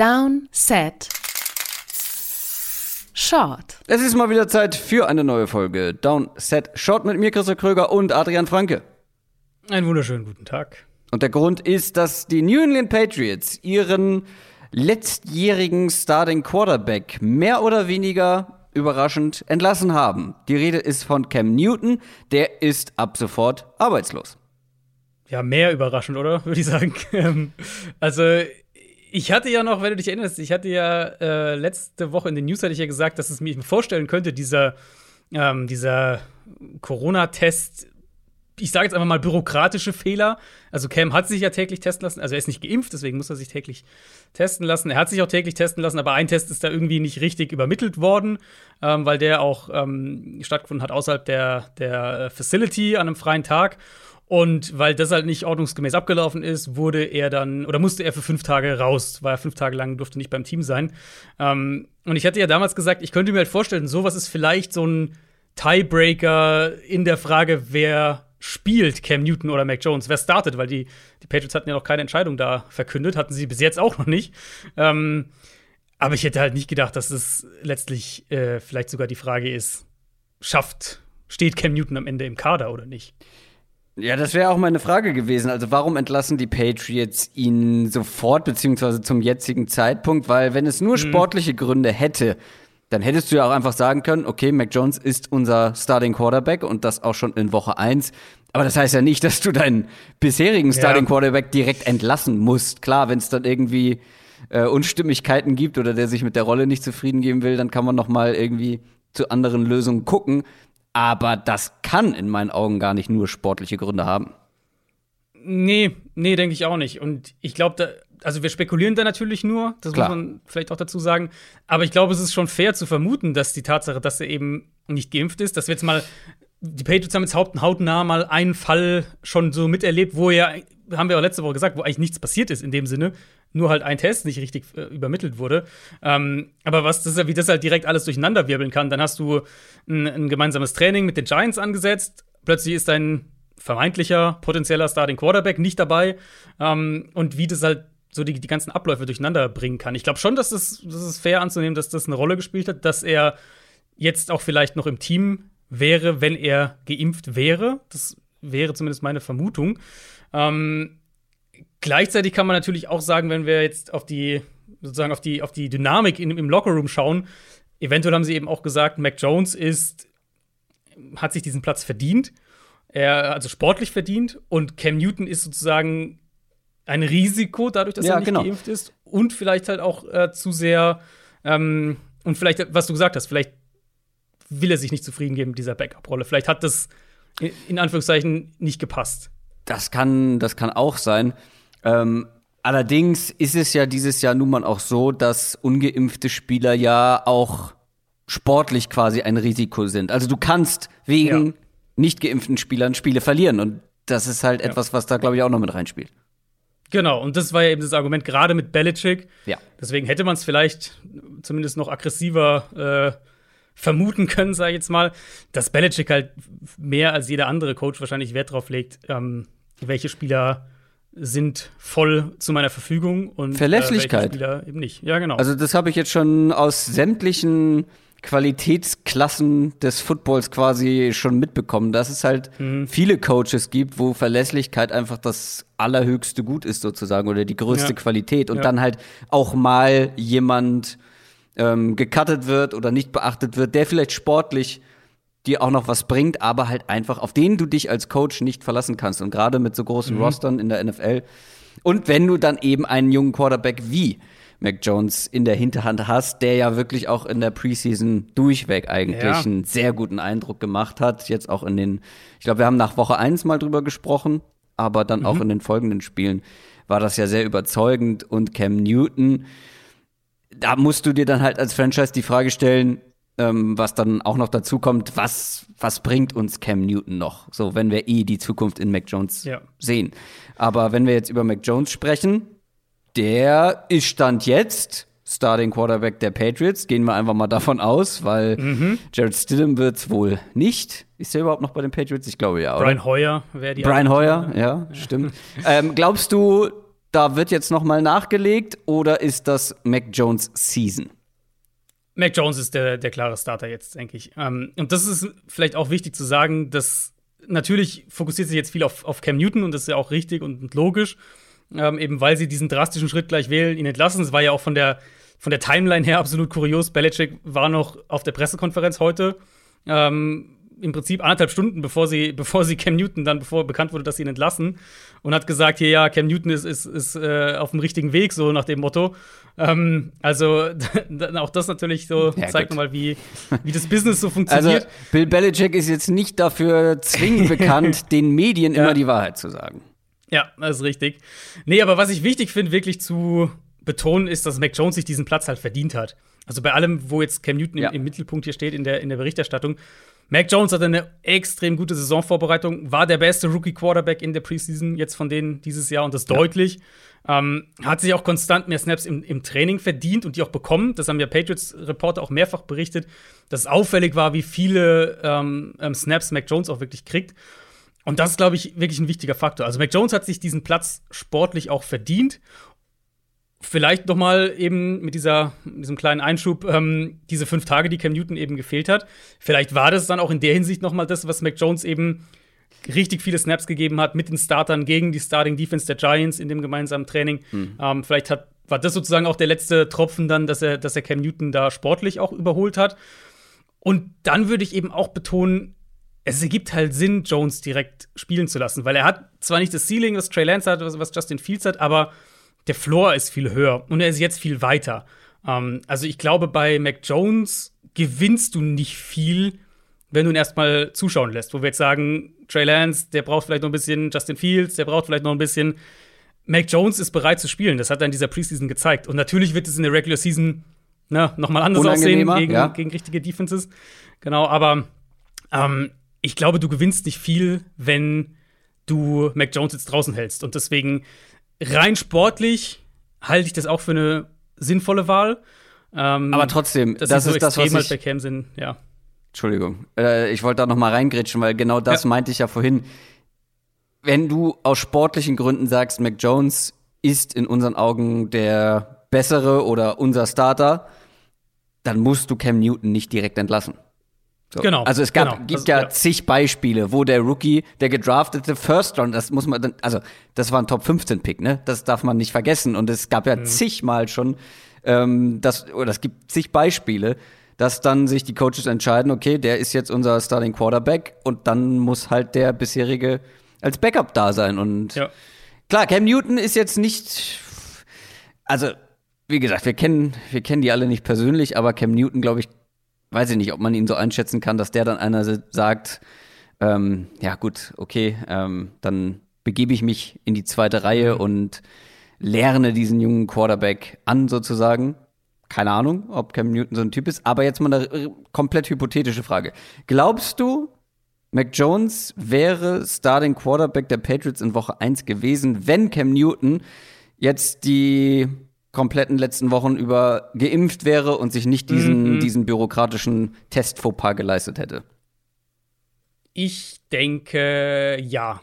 Down, Set, Short. Es ist mal wieder Zeit für eine neue Folge Down, Set, Short mit mir, Christoph Kröger und Adrian Franke. Einen wunderschönen guten Tag. Und der Grund ist, dass die New England Patriots ihren letztjährigen Starting Quarterback mehr oder weniger überraschend entlassen haben. Die Rede ist von Cam Newton, der ist ab sofort arbeitslos. Ja, mehr überraschend, oder? Würde ich sagen. Ähm, also, ich hatte ja noch, wenn du dich erinnerst, ich hatte ja äh, letzte Woche in den News hatte ich ja gesagt, dass es mir vorstellen könnte, dieser, ähm, dieser Corona-Test ich sage jetzt einfach mal bürokratische Fehler. Also Cam hat sich ja täglich testen lassen. Also er ist nicht geimpft, deswegen muss er sich täglich testen lassen. Er hat sich auch täglich testen lassen, aber ein Test ist da irgendwie nicht richtig übermittelt worden, ähm, weil der auch ähm, stattgefunden hat außerhalb der, der äh, Facility an einem freien Tag. Und weil das halt nicht ordnungsgemäß abgelaufen ist, wurde er dann oder musste er für fünf Tage raus, war er fünf Tage lang, durfte nicht beim Team sein. Ähm, und ich hatte ja damals gesagt, ich könnte mir halt vorstellen, sowas ist vielleicht so ein Tiebreaker in der Frage, wer spielt Cam Newton oder Mac Jones, wer startet, weil die, die Patriots hatten ja noch keine Entscheidung da verkündet, hatten sie bis jetzt auch noch nicht. Ähm, aber ich hätte halt nicht gedacht, dass es letztlich äh, vielleicht sogar die Frage ist, schafft, steht Cam Newton am Ende im Kader oder nicht? Ja, das wäre auch meine Frage gewesen. Also warum entlassen die Patriots ihn sofort, beziehungsweise zum jetzigen Zeitpunkt? Weil wenn es nur hm. sportliche Gründe hätte, dann hättest du ja auch einfach sagen können, okay, Mac Jones ist unser Starting Quarterback und das auch schon in Woche 1. Aber das heißt ja nicht, dass du deinen bisherigen Starting Quarterback direkt entlassen musst. Klar, wenn es dann irgendwie äh, Unstimmigkeiten gibt oder der sich mit der Rolle nicht zufrieden geben will, dann kann man noch mal irgendwie zu anderen Lösungen gucken. Aber das kann in meinen Augen gar nicht nur sportliche Gründe haben. Nee, nee, denke ich auch nicht. Und ich glaube, also wir spekulieren da natürlich nur, das Klar. muss man vielleicht auch dazu sagen. Aber ich glaube, es ist schon fair zu vermuten, dass die Tatsache, dass er eben nicht geimpft ist, dass wir jetzt mal, die Patriots haben jetzt hautnah mal einen Fall schon so miterlebt, wo ja, haben wir auch letzte Woche gesagt, wo eigentlich nichts passiert ist in dem Sinne, nur halt ein Test nicht richtig äh, übermittelt wurde. Ähm, aber was das, wie das halt direkt alles durcheinander wirbeln kann, dann hast du ein, ein gemeinsames Training mit den Giants angesetzt, plötzlich ist dein vermeintlicher potenzieller Starting Quarterback nicht dabei. Ähm, und wie das halt so die, die ganzen Abläufe durcheinander bringen kann. Ich glaube schon, dass es, das ist fair anzunehmen, dass das eine Rolle gespielt hat, dass er jetzt auch vielleicht noch im Team wäre, wenn er geimpft wäre. Das wäre zumindest meine Vermutung. Ähm, gleichzeitig kann man natürlich auch sagen, wenn wir jetzt auf die sozusagen auf die, auf die Dynamik in, im Lockerroom schauen, eventuell haben sie eben auch gesagt, Mac Jones ist, hat sich diesen Platz verdient. Er, also sportlich verdient und Cam Newton ist sozusagen ein Risiko, dadurch, dass ja, er nicht genau. geimpft ist. Und vielleicht halt auch äh, zu sehr, ähm, und vielleicht, was du gesagt hast, vielleicht will er sich nicht zufrieden geben mit dieser Backup-Rolle. Vielleicht hat das in Anführungszeichen nicht gepasst. Das kann, das kann auch sein. Ähm, allerdings ist es ja dieses Jahr nun mal auch so, dass ungeimpfte Spieler ja auch sportlich quasi ein Risiko sind. Also du kannst wegen ja. nicht geimpften Spielern Spiele verlieren. Und das ist halt ja. etwas, was da, glaube ich, auch noch mit reinspielt. Genau, und das war ja eben das Argument, gerade mit Belichick. Ja. Deswegen hätte man es vielleicht zumindest noch aggressiver äh, vermuten können, sage ich jetzt mal, dass Belichick halt mehr als jeder andere Coach wahrscheinlich Wert drauf legt, ähm, welche Spieler sind voll zu meiner Verfügung und Verlässlichkeit. Äh, Spieler eben nicht. Ja, genau. Also das habe ich jetzt schon aus sämtlichen Qualitätsklassen des Footballs quasi schon mitbekommen, dass es halt mhm. viele Coaches gibt, wo Verlässlichkeit einfach das allerhöchste Gut ist sozusagen oder die größte ja. Qualität und ja. dann halt auch mal jemand ähm, gecuttet wird oder nicht beachtet wird, der vielleicht sportlich dir auch noch was bringt, aber halt einfach auf den du dich als Coach nicht verlassen kannst und gerade mit so großen mhm. Rostern in der NFL und wenn du dann eben einen jungen Quarterback wie Mac Jones in der Hinterhand hast, der ja wirklich auch in der Preseason durchweg eigentlich ja. einen sehr guten Eindruck gemacht hat. Jetzt auch in den, ich glaube, wir haben nach Woche 1 mal drüber gesprochen, aber dann mhm. auch in den folgenden Spielen war das ja sehr überzeugend und Cam Newton, da musst du dir dann halt als Franchise die Frage stellen, ähm, was dann auch noch dazu kommt, was, was bringt uns Cam Newton noch? So, wenn wir eh die Zukunft in Mac Jones ja. sehen. Aber wenn wir jetzt über Mac Jones sprechen, der ist Stand jetzt Starting Quarterback der Patriots. Gehen wir einfach mal davon aus, weil mhm. Jared Stidham wird es wohl nicht. Ist er überhaupt noch bei den Patriots? Ich glaube ja. Oder? Brian Hoyer wäre die. Brian Hoyer, ja, ja, stimmt. ähm, glaubst du, da wird jetzt noch mal nachgelegt oder ist das Mac Jones Season? Mac Jones ist der, der klare Starter jetzt, denke ich. Ähm, und das ist vielleicht auch wichtig zu sagen, dass natürlich fokussiert sich jetzt viel auf, auf Cam Newton und das ist ja auch richtig und logisch, ähm, eben weil sie diesen drastischen Schritt gleich wählen, ihn entlassen. Es war ja auch von der, von der Timeline her absolut kurios. Belichick war noch auf der Pressekonferenz heute. Ähm, im Prinzip anderthalb Stunden, bevor sie, bevor sie Cam Newton dann, bevor bekannt wurde, dass sie ihn entlassen, und hat gesagt, hier, ja, Cam Newton ist, ist, ist äh, auf dem richtigen Weg, so nach dem Motto. Ähm, also auch das natürlich so ja, zeigt nochmal, wie, wie das Business so funktioniert. Also Bill Belichick ist jetzt nicht dafür zwingend bekannt, den Medien ja. immer die Wahrheit zu sagen. Ja, das ist richtig. Nee, aber was ich wichtig finde, wirklich zu betonen, ist, dass Mac Jones sich diesen Platz halt verdient hat. Also bei allem, wo jetzt Cam Newton ja. im, im Mittelpunkt hier steht in der, in der Berichterstattung, Mac Jones hatte eine extrem gute Saisonvorbereitung, war der beste Rookie-Quarterback in der Preseason jetzt von denen dieses Jahr und das ja. deutlich. Ähm, hat sich auch konstant mehr Snaps im, im, Training verdient und die auch bekommen. Das haben ja Patriots-Reporter auch mehrfach berichtet, dass es auffällig war, wie viele ähm, ähm, Snaps Mac Jones auch wirklich kriegt. Und das ist, glaube ich, wirklich ein wichtiger Faktor. Also Mac Jones hat sich diesen Platz sportlich auch verdient Vielleicht noch mal eben mit dieser, diesem kleinen Einschub, ähm, diese fünf Tage, die Cam Newton eben gefehlt hat. Vielleicht war das dann auch in der Hinsicht noch mal das, was Mac Jones eben richtig viele Snaps gegeben hat mit den Startern gegen die Starting Defense der Giants in dem gemeinsamen Training. Mhm. Ähm, vielleicht hat, war das sozusagen auch der letzte Tropfen dann, dass er, dass er Cam Newton da sportlich auch überholt hat. Und dann würde ich eben auch betonen, es ergibt halt Sinn, Jones direkt spielen zu lassen, weil er hat zwar nicht das Ceiling, was Trey Lance hat, was Justin Fields hat, aber der Floor ist viel höher und er ist jetzt viel weiter. Ähm, also ich glaube, bei Mac Jones gewinnst du nicht viel, wenn du ihn erstmal zuschauen lässt. Wo wir jetzt sagen, Trey Lance, der braucht vielleicht noch ein bisschen, Justin Fields, der braucht vielleicht noch ein bisschen. Mac Jones ist bereit zu spielen. Das hat er in dieser Preseason gezeigt. Und natürlich wird es in der Regular Season ne, nochmal anders aussehen gegen, ja. gegen richtige Defenses. Genau, aber ähm, ich glaube, du gewinnst nicht viel, wenn du Mac Jones jetzt draußen hältst. Und deswegen rein sportlich halte ich das auch für eine sinnvolle Wahl. Ähm, Aber trotzdem, das ist so das, was halt ich, bei Cam sind, ja. Entschuldigung, äh, ich wollte da noch mal reingrätschen, weil genau das ja. meinte ich ja vorhin. Wenn du aus sportlichen Gründen sagst, Mac Jones ist in unseren Augen der bessere oder unser Starter, dann musst du Cam Newton nicht direkt entlassen. So. Genau. Also es gab, genau. gibt also, ja, ja, zig Beispiele, wo der Rookie, der gedraftete First Round, das muss man dann, also das war ein Top 15 Pick, ne? Das darf man nicht vergessen. Und es gab ja mhm. zigmal schon, ähm, das, oder es gibt zig Beispiele, dass dann sich die Coaches entscheiden, okay, der ist jetzt unser Starting Quarterback und dann muss halt der bisherige als Backup da sein. Und ja. klar, Cam Newton ist jetzt nicht, also wie gesagt, wir kennen, wir kennen die alle nicht persönlich, aber Cam Newton, glaube ich, weiß ich nicht, ob man ihn so einschätzen kann, dass der dann einer sagt, ähm, ja gut, okay, ähm, dann begebe ich mich in die zweite Reihe mhm. und lerne diesen jungen Quarterback an, sozusagen. Keine Ahnung, ob Cam Newton so ein Typ ist, aber jetzt mal eine komplett hypothetische Frage. Glaubst du, Mac Jones wäre Starting Quarterback der Patriots in Woche 1 gewesen, wenn Cam Newton jetzt die kompletten letzten Wochen über geimpft wäre und sich nicht diesen, mhm. diesen bürokratischen Test-Fauxpas geleistet hätte? Ich denke ja.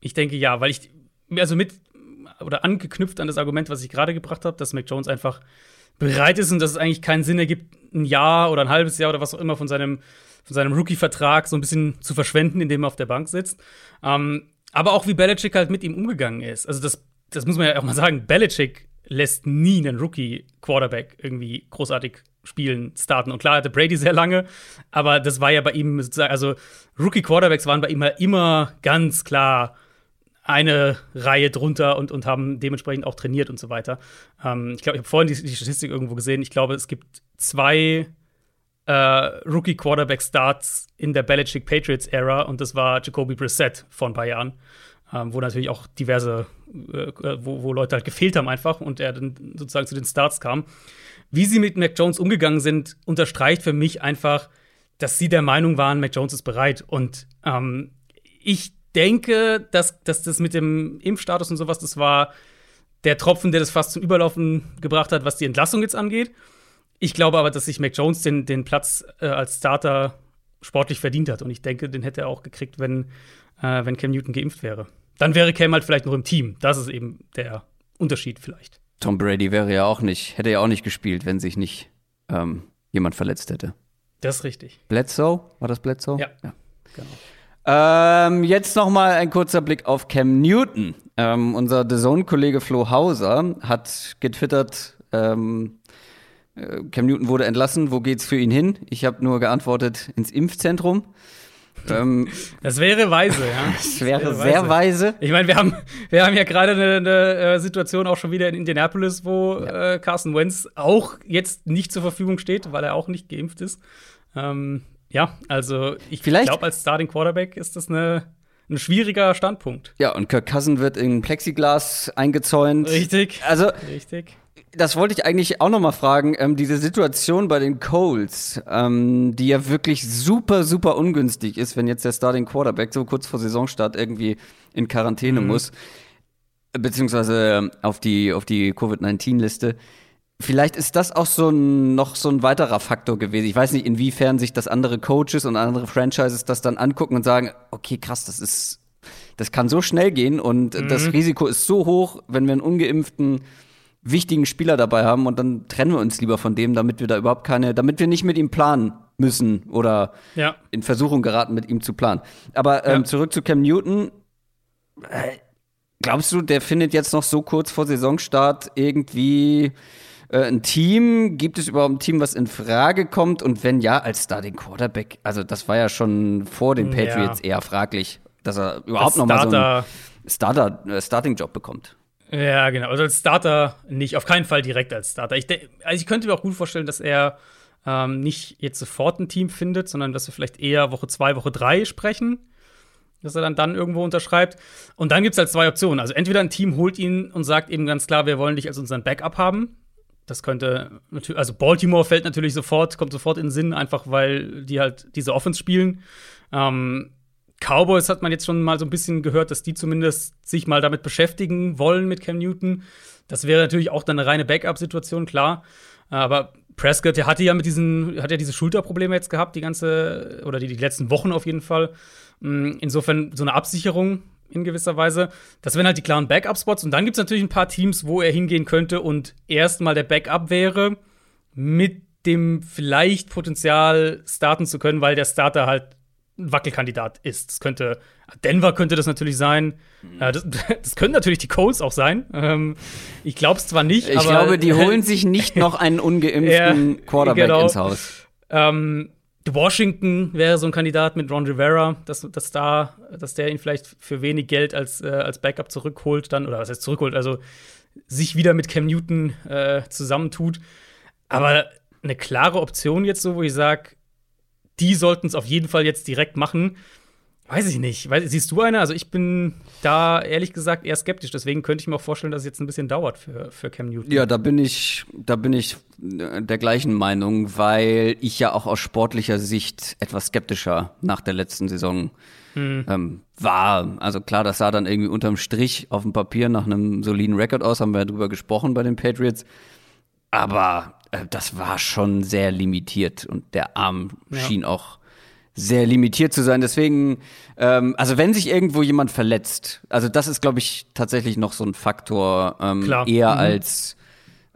Ich denke ja, weil ich, also mit, oder angeknüpft an das Argument, was ich gerade gebracht habe, dass Mac Jones einfach bereit ist und dass es eigentlich keinen Sinn ergibt, ein Jahr oder ein halbes Jahr oder was auch immer von seinem, von seinem Rookie-Vertrag so ein bisschen zu verschwenden, indem er auf der Bank sitzt. Ähm, aber auch wie Belichick halt mit ihm umgegangen ist. Also das, das muss man ja auch mal sagen. Belichick lässt nie einen Rookie-Quarterback irgendwie großartig spielen, starten. Und klar hatte Brady sehr lange, aber das war ja bei ihm sozusagen, also Rookie-Quarterbacks waren bei ihm immer ganz klar eine Reihe drunter und, und haben dementsprechend auch trainiert und so weiter. Ähm, ich glaube, ich habe vorhin die, die, Statistik irgendwo gesehen. Ich glaube, es gibt zwei äh, Rookie-Quarterback-Starts in der Belichick Patriots-Ära und das war Jacoby Brissett vor ein paar Jahren ähm, wo natürlich auch diverse, äh, wo, wo Leute halt gefehlt haben einfach und er dann sozusagen zu den Starts kam. Wie sie mit Mac Jones umgegangen sind, unterstreicht für mich einfach, dass sie der Meinung waren, Mac Jones ist bereit. Und ähm, ich denke, dass, dass das mit dem Impfstatus und sowas, das war der Tropfen, der das fast zum Überlaufen gebracht hat, was die Entlassung jetzt angeht. Ich glaube aber, dass sich Mac Jones den, den Platz äh, als Starter sportlich verdient hat. Und ich denke, den hätte er auch gekriegt, wenn, äh, wenn Cam Newton geimpft wäre. Dann wäre Cam halt vielleicht noch im Team. Das ist eben der Unterschied vielleicht. Tom Brady wäre ja auch nicht, hätte ja auch nicht gespielt, wenn sich nicht ähm, jemand verletzt hätte. Das ist richtig. Bledsoe? War das Bledsoe? Ja. ja. Genau. Ähm, jetzt noch mal ein kurzer Blick auf Cam Newton. Ähm, unser The Zone-Kollege Flo Hauser hat getwittert, ähm, äh, Cam Newton wurde entlassen, wo geht's für ihn hin? Ich habe nur geantwortet, ins Impfzentrum. Ähm, das wäre weise, ja. Das wäre, das wäre sehr weise. weise. Ich meine, wir haben, wir haben ja gerade eine, eine, äh, Situation auch schon wieder in Indianapolis, wo ja. äh, Carson Wentz auch jetzt nicht zur Verfügung steht, weil er auch nicht geimpft ist. Ähm, ja, also ich glaube, als Starting Quarterback ist das eine, ein schwieriger Standpunkt. Ja, und Kirk Cousin wird in Plexiglas eingezäunt. Richtig. Also, richtig. Das wollte ich eigentlich auch noch mal fragen. Ähm, diese Situation bei den Colts, ähm, die ja wirklich super, super ungünstig ist, wenn jetzt der Starting Quarterback so kurz vor Saisonstart irgendwie in Quarantäne mhm. muss, beziehungsweise auf die, auf die Covid-19-Liste. Vielleicht ist das auch so ein, noch so ein weiterer Faktor gewesen. Ich weiß nicht, inwiefern sich das andere Coaches und andere Franchises das dann angucken und sagen, okay, krass, das ist, das kann so schnell gehen und mhm. das Risiko ist so hoch, wenn wir einen ungeimpften wichtigen Spieler dabei haben und dann trennen wir uns lieber von dem, damit wir da überhaupt keine, damit wir nicht mit ihm planen müssen oder ja. in Versuchung geraten, mit ihm zu planen. Aber ähm, ja. zurück zu Cam Newton. Äh, glaubst du, der findet jetzt noch so kurz vor Saisonstart irgendwie äh, ein Team? Gibt es überhaupt ein Team, was in Frage kommt? Und wenn ja, als Starting Quarterback, also das war ja schon vor den Patriots ja. eher fraglich, dass er überhaupt noch mal so einen Starter, äh, Starting-Job bekommt. Ja, genau. Also als Starter nicht, auf keinen Fall direkt als Starter. Ich, also ich könnte mir auch gut vorstellen, dass er ähm, nicht jetzt sofort ein Team findet, sondern dass wir vielleicht eher Woche zwei, Woche drei sprechen dass er dann, dann irgendwo unterschreibt. Und dann gibt es halt zwei Optionen. Also entweder ein Team holt ihn und sagt eben ganz klar, wir wollen dich als unseren Backup haben. Das könnte natürlich, also Baltimore fällt natürlich sofort, kommt sofort in den Sinn, einfach weil die halt diese Offense spielen. Ähm, Cowboys hat man jetzt schon mal so ein bisschen gehört, dass die zumindest sich mal damit beschäftigen wollen mit Cam Newton. Das wäre natürlich auch dann eine reine Backup-Situation, klar. Aber Prescott, der hatte ja mit diesen, hat ja diese Schulterprobleme jetzt gehabt, die ganze, oder die, die letzten Wochen auf jeden Fall. Mm, insofern so eine Absicherung in gewisser Weise. Das wären halt die klaren Backup-Spots. Und dann gibt es natürlich ein paar Teams, wo er hingehen könnte und erstmal der Backup wäre, mit dem vielleicht Potenzial starten zu können, weil der Starter halt ein Wackelkandidat ist. Das könnte Denver könnte das natürlich sein. Mhm. Äh, das, das können natürlich die Colts auch sein. Ähm, ich glaube es zwar nicht, ich aber Ich glaube, die holen sich nicht noch einen ungeimpften ja, Quarterback genau. ins Haus. Ähm, Washington wäre so ein Kandidat mit Ron Rivera, dass, dass, da, dass der ihn vielleicht für wenig Geld als, äh, als Backup zurückholt, dann, oder was heißt zurückholt, also sich wieder mit Cam Newton äh, zusammentut. Aber eine klare Option jetzt so, wo ich sage, die sollten es auf jeden Fall jetzt direkt machen. Weiß ich nicht. Weiß, siehst du eine? Also ich bin da ehrlich gesagt eher skeptisch. Deswegen könnte ich mir auch vorstellen, dass es jetzt ein bisschen dauert für, für Cam Newton. Ja, da bin ich, da bin ich äh, der gleichen Meinung, weil ich ja auch aus sportlicher Sicht etwas skeptischer nach der letzten Saison hm. ähm, war. Also klar, das sah dann irgendwie unterm Strich auf dem Papier nach einem soliden Rekord aus, haben wir ja drüber gesprochen bei den Patriots. Aber das war schon sehr limitiert und der Arm ja. schien auch sehr limitiert zu sein. Deswegen, ähm, also wenn sich irgendwo jemand verletzt, also das ist, glaube ich, tatsächlich noch so ein Faktor, ähm, eher mhm. als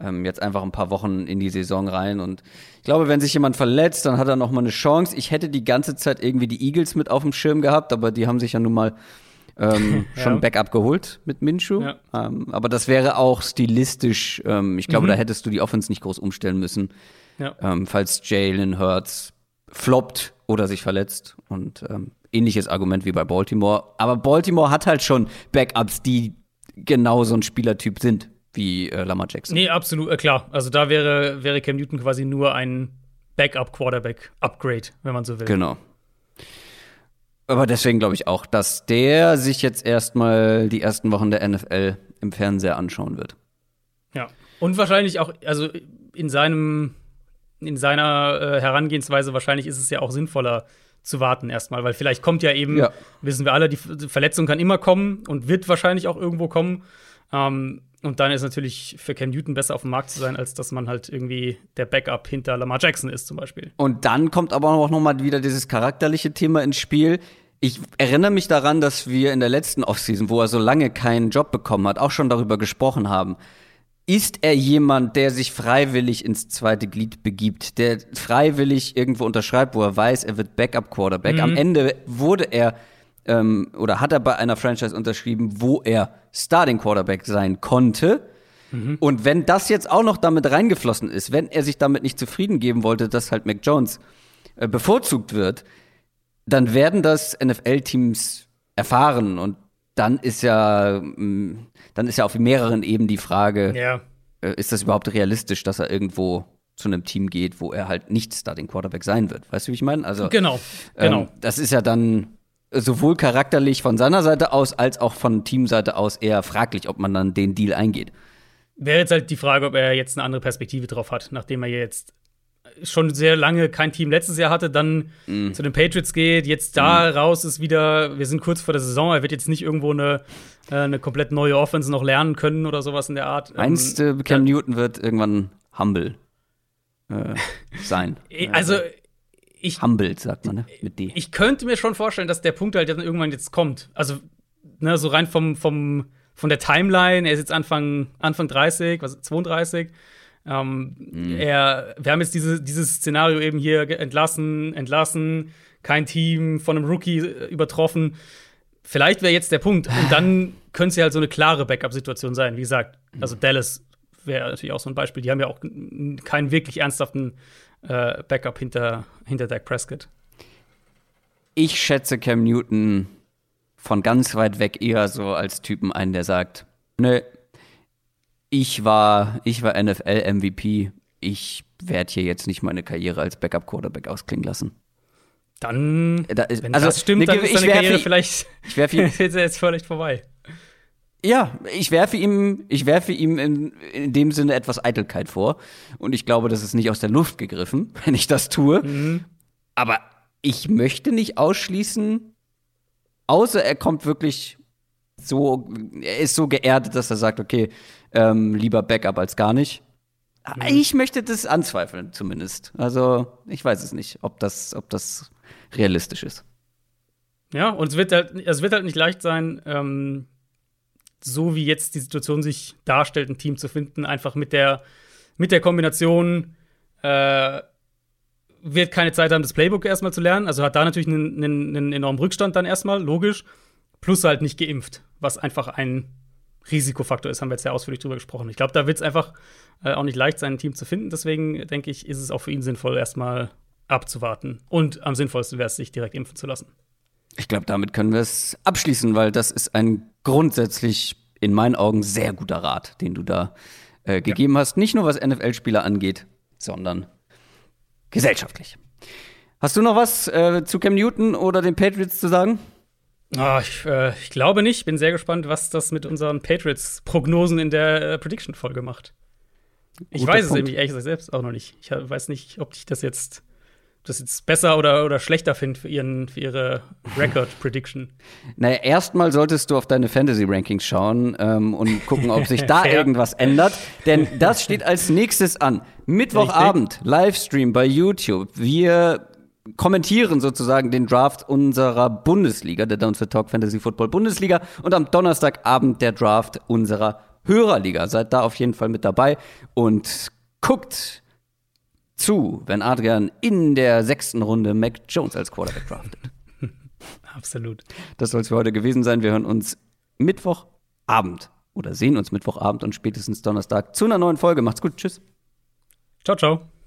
ähm, jetzt einfach ein paar Wochen in die Saison rein. Und ich glaube, wenn sich jemand verletzt, dann hat er noch mal eine Chance. Ich hätte die ganze Zeit irgendwie die Eagles mit auf dem Schirm gehabt, aber die haben sich ja nun mal ähm, ja. schon Backup geholt mit Minshu. Ja. Ähm, aber das wäre auch stilistisch, ähm, ich glaube, mhm. da hättest du die Offense nicht groß umstellen müssen. Ja. Ähm, falls Jalen Hurts floppt oder sich verletzt. Und ähm, ähnliches Argument wie bei Baltimore. Aber Baltimore hat halt schon Backups, die genau so ein Spielertyp sind wie äh, Lamar Jackson. Nee, absolut, äh, klar. Also da wäre, wäre Cam Newton quasi nur ein Backup-Quarterback-Upgrade, wenn man so will. Genau. Aber deswegen glaube ich auch, dass der sich jetzt erstmal die ersten Wochen der NFL im Fernseher anschauen wird. Ja. Und wahrscheinlich auch, also in seinem in seiner äh, Herangehensweise wahrscheinlich ist es ja auch sinnvoller zu warten erstmal, weil vielleicht kommt ja eben, ja. wissen wir alle, die Verletzung kann immer kommen und wird wahrscheinlich auch irgendwo kommen. Ähm, und dann ist natürlich für Cam Newton besser auf dem Markt zu sein, als dass man halt irgendwie der Backup hinter Lamar Jackson ist zum Beispiel. Und dann kommt aber auch noch mal wieder dieses charakterliche Thema ins Spiel. Ich erinnere mich daran, dass wir in der letzten Offseason, wo er so lange keinen Job bekommen hat, auch schon darüber gesprochen haben. Ist er jemand, der sich freiwillig ins zweite Glied begibt, der freiwillig irgendwo unterschreibt, wo er weiß, er wird Backup-Quarterback? Mhm. Am Ende wurde er ähm, oder hat er bei einer Franchise unterschrieben, wo er Starting-Quarterback sein konnte. Mhm. Und wenn das jetzt auch noch damit reingeflossen ist, wenn er sich damit nicht zufrieden geben wollte, dass halt Mac Jones äh, bevorzugt wird, dann werden das NFL-Teams erfahren und dann ist ja, mm, dann ist ja auf mehreren Ebenen die Frage, ja. äh, ist das überhaupt realistisch, dass er irgendwo zu einem Team geht, wo er halt nicht Starting Quarterback sein wird. Weißt du, wie ich meine? Also genau, genau. Ähm, das ist ja dann sowohl charakterlich von seiner Seite aus als auch von Teamseite aus eher fraglich, ob man dann den Deal eingeht. Wäre jetzt halt die Frage, ob er jetzt eine andere Perspektive drauf hat, nachdem er jetzt schon sehr lange kein Team letztes Jahr hatte, dann mm. zu den Patriots geht, jetzt da mm. raus ist wieder, wir sind kurz vor der Saison, er wird jetzt nicht irgendwo eine, äh, eine komplett neue Offense noch lernen können oder sowas in der Art. Meinst du, Cam ja. Newton wird irgendwann humble äh, sein? also ich, Humbled, sagt man, ne? Mit D. Ich könnte mir schon vorstellen, dass der Punkt halt dann irgendwann jetzt kommt. Also, ne, so rein vom, vom, von der Timeline, er ist jetzt Anfang, Anfang 30, was 32. Ähm, mhm. er, wir haben jetzt diese, dieses Szenario eben hier entlassen, entlassen, kein Team von einem Rookie äh, übertroffen. Vielleicht wäre jetzt der Punkt. Und dann könnte es ja halt so eine klare Backup-Situation sein. Wie gesagt, also Dallas wäre natürlich auch so ein Beispiel. Die haben ja auch keinen wirklich ernsthaften äh, Backup hinter, hinter Dak Prescott. Ich schätze Cam Newton von ganz weit weg eher so als Typen ein, der sagt, nö, ich war, ich war NFL-MVP. Ich werde hier jetzt nicht meine Karriere als Backup-Quarterback ausklingen lassen. Dann, da ist, wenn also, das stimmt, ne, dann ist seine Karriere vielleicht ich werfe ihn, jetzt völlig vorbei. Ja, ich werfe ihm, ich werfe ihm in, in dem Sinne etwas Eitelkeit vor. Und ich glaube, das ist nicht aus der Luft gegriffen, wenn ich das tue. Mhm. Aber ich möchte nicht ausschließen, außer er kommt wirklich so, er ist so geerdet, dass er sagt, okay, ähm, lieber Backup als gar nicht. Mhm. Ich möchte das anzweifeln, zumindest. Also, ich weiß es nicht, ob das, ob das realistisch ist. Ja, und es wird halt, es wird halt nicht leicht sein, ähm, so wie jetzt die Situation sich darstellt, ein Team zu finden, einfach mit der, mit der Kombination, äh, wird keine Zeit haben, das Playbook erstmal zu lernen. Also hat da natürlich einen, einen, einen enormen Rückstand dann erstmal, logisch. Plus halt nicht geimpft, was einfach ein Risikofaktor ist, haben wir jetzt ja ausführlich drüber gesprochen. Ich glaube, da wird es einfach äh, auch nicht leicht sein, ein Team zu finden. Deswegen denke ich, ist es auch für ihn sinnvoll, erstmal abzuwarten. Und am sinnvollsten wäre es, sich direkt impfen zu lassen. Ich glaube, damit können wir es abschließen, weil das ist ein grundsätzlich in meinen Augen sehr guter Rat, den du da äh, gegeben ja. hast. Nicht nur was NFL-Spieler angeht, sondern gesellschaftlich. Hast du noch was äh, zu Cam Newton oder den Patriots zu sagen? Oh, ich, äh, ich, glaube nicht. Bin sehr gespannt, was das mit unseren Patriots-Prognosen in der äh, Prediction-Folge macht. Ich Guter weiß Punkt. es nämlich ehrlich gesagt selbst auch noch nicht. Ich weiß nicht, ob ich das jetzt das jetzt besser oder, oder schlechter finde für, für ihre Record-Prediction? Naja, erstmal solltest du auf deine Fantasy-Rankings schauen ähm, und gucken, ob sich da irgendwas ändert. Denn das steht als nächstes an. Mittwochabend, Livestream bei YouTube. Wir kommentieren sozusagen den Draft unserer Bundesliga, der Downs for Talk Fantasy Football Bundesliga. Und am Donnerstagabend der Draft unserer Hörerliga. Seid da auf jeden Fall mit dabei und guckt zu, wenn Adrian in der sechsten Runde Mac Jones als Quarterback draftet. Absolut. Das soll es für heute gewesen sein. Wir hören uns Mittwochabend oder sehen uns Mittwochabend und spätestens Donnerstag zu einer neuen Folge. Macht's gut. Tschüss. Ciao, ciao.